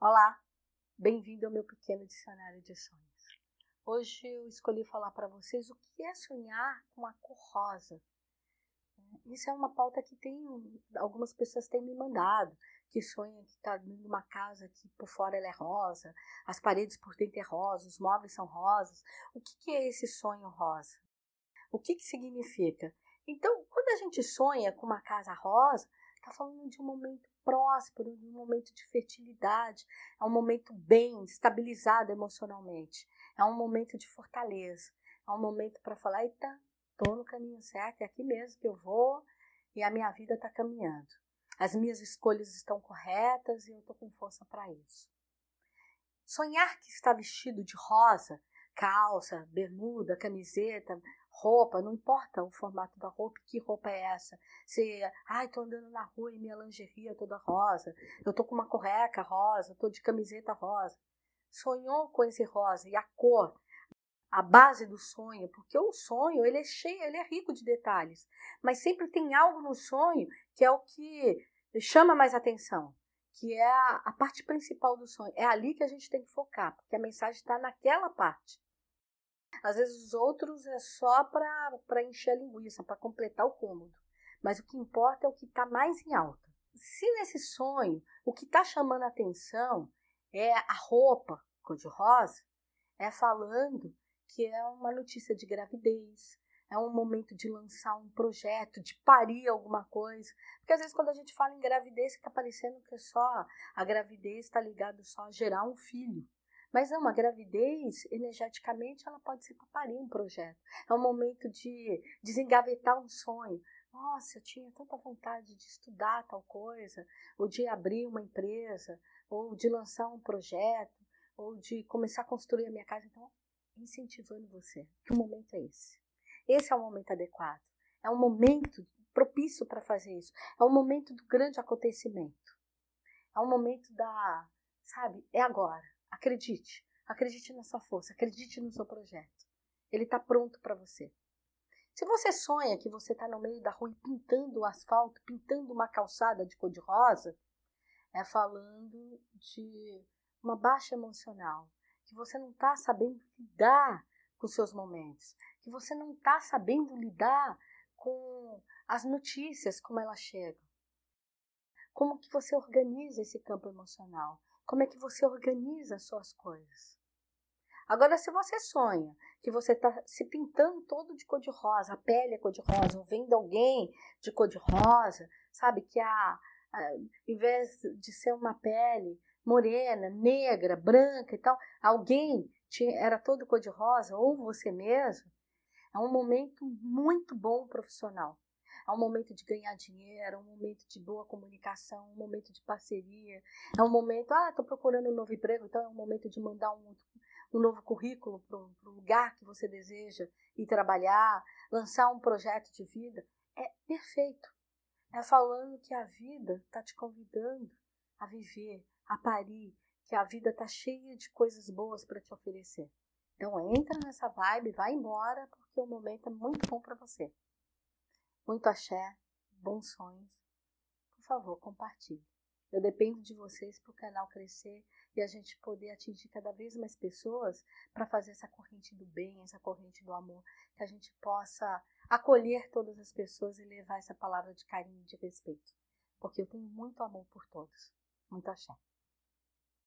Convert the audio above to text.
Olá, bem-vindo ao meu pequeno dicionário de sonhos. Hoje eu escolhi falar para vocês o que é sonhar com a cor rosa. Isso é uma pauta que tem algumas pessoas têm me mandado, que sonham que está numa casa que por fora ela é rosa, as paredes por dentro é rosa, os móveis são rosas. O que, que é esse sonho rosa? O que, que significa? Então, quando a gente sonha com uma casa rosa, está falando de um momento próspero, de um momento de fertilidade, é um momento bem, estabilizado emocionalmente, é um momento de fortaleza, é um momento para falar, eita, estou no caminho certo, é aqui mesmo que eu vou e a minha vida está caminhando. As minhas escolhas estão corretas e eu estou com força para isso. Sonhar que está vestido de rosa, calça, bermuda, camiseta, roupa, não importa o formato da roupa, que roupa é essa. Se, ai, tô andando na rua e minha lingerie é toda rosa, eu tô com uma correca rosa, tô de camiseta rosa. Sonhou com esse rosa e a cor, a base do sonho, porque o sonho, ele é cheio, ele é rico de detalhes, mas sempre tem algo no sonho que é o que chama mais atenção, que é a, a parte principal do sonho. É ali que a gente tem que focar, porque a mensagem está naquela parte. Às vezes os outros é só para encher a linguiça, para completar o cômodo. Mas o que importa é o que está mais em alta. Se nesse sonho o que está chamando a atenção é a roupa cor-de-rosa, é falando que é uma notícia de gravidez, é um momento de lançar um projeto, de parir alguma coisa. Porque às vezes quando a gente fala em gravidez, fica parecendo que é só a gravidez está ligada só a gerar um filho. Mas não, a gravidez, energeticamente, ela pode ser para parir um projeto. É um momento de desengavetar um sonho. Nossa, eu tinha tanta vontade de estudar tal coisa, ou de abrir uma empresa, ou de lançar um projeto, ou de começar a construir a minha casa. Então, incentivando você. Que momento é esse. Esse é o momento adequado. É um momento propício para fazer isso. É um momento do grande acontecimento. É um momento da, sabe, é agora. Acredite. Acredite na sua força. Acredite no seu projeto. Ele está pronto para você. Se você sonha que você está no meio da rua pintando o asfalto, pintando uma calçada de cor-de-rosa, é falando de uma baixa emocional, que você não está sabendo lidar com seus momentos, que você não está sabendo lidar com as notícias como elas chegam. Como que você organiza esse campo emocional? Como é que você organiza as suas coisas? Agora, se você sonha que você está se pintando todo de cor-de-rosa, a pele é cor-de-rosa, ou vendo alguém de cor-de-rosa, sabe? Que a, a, em vez de ser uma pele morena, negra, branca e tal, alguém era todo cor-de-rosa, ou você mesmo, é um momento muito bom profissional. É um momento de ganhar dinheiro, é um momento de boa comunicação, um momento de parceria. É um momento, ah, estou procurando um novo emprego, então é um momento de mandar um, um novo currículo para o lugar que você deseja ir trabalhar, lançar um projeto de vida. É perfeito. É falando que a vida está te convidando a viver, a parir, que a vida está cheia de coisas boas para te oferecer. Então entra nessa vibe, vai embora, porque o momento é muito bom para você. Muito axé, bons sonhos. Por favor, compartilhe. Eu dependo de vocês para o canal crescer e a gente poder atingir cada vez mais pessoas para fazer essa corrente do bem, essa corrente do amor, que a gente possa acolher todas as pessoas e levar essa palavra de carinho e de respeito. Porque eu tenho muito amor por todos. Muito axé.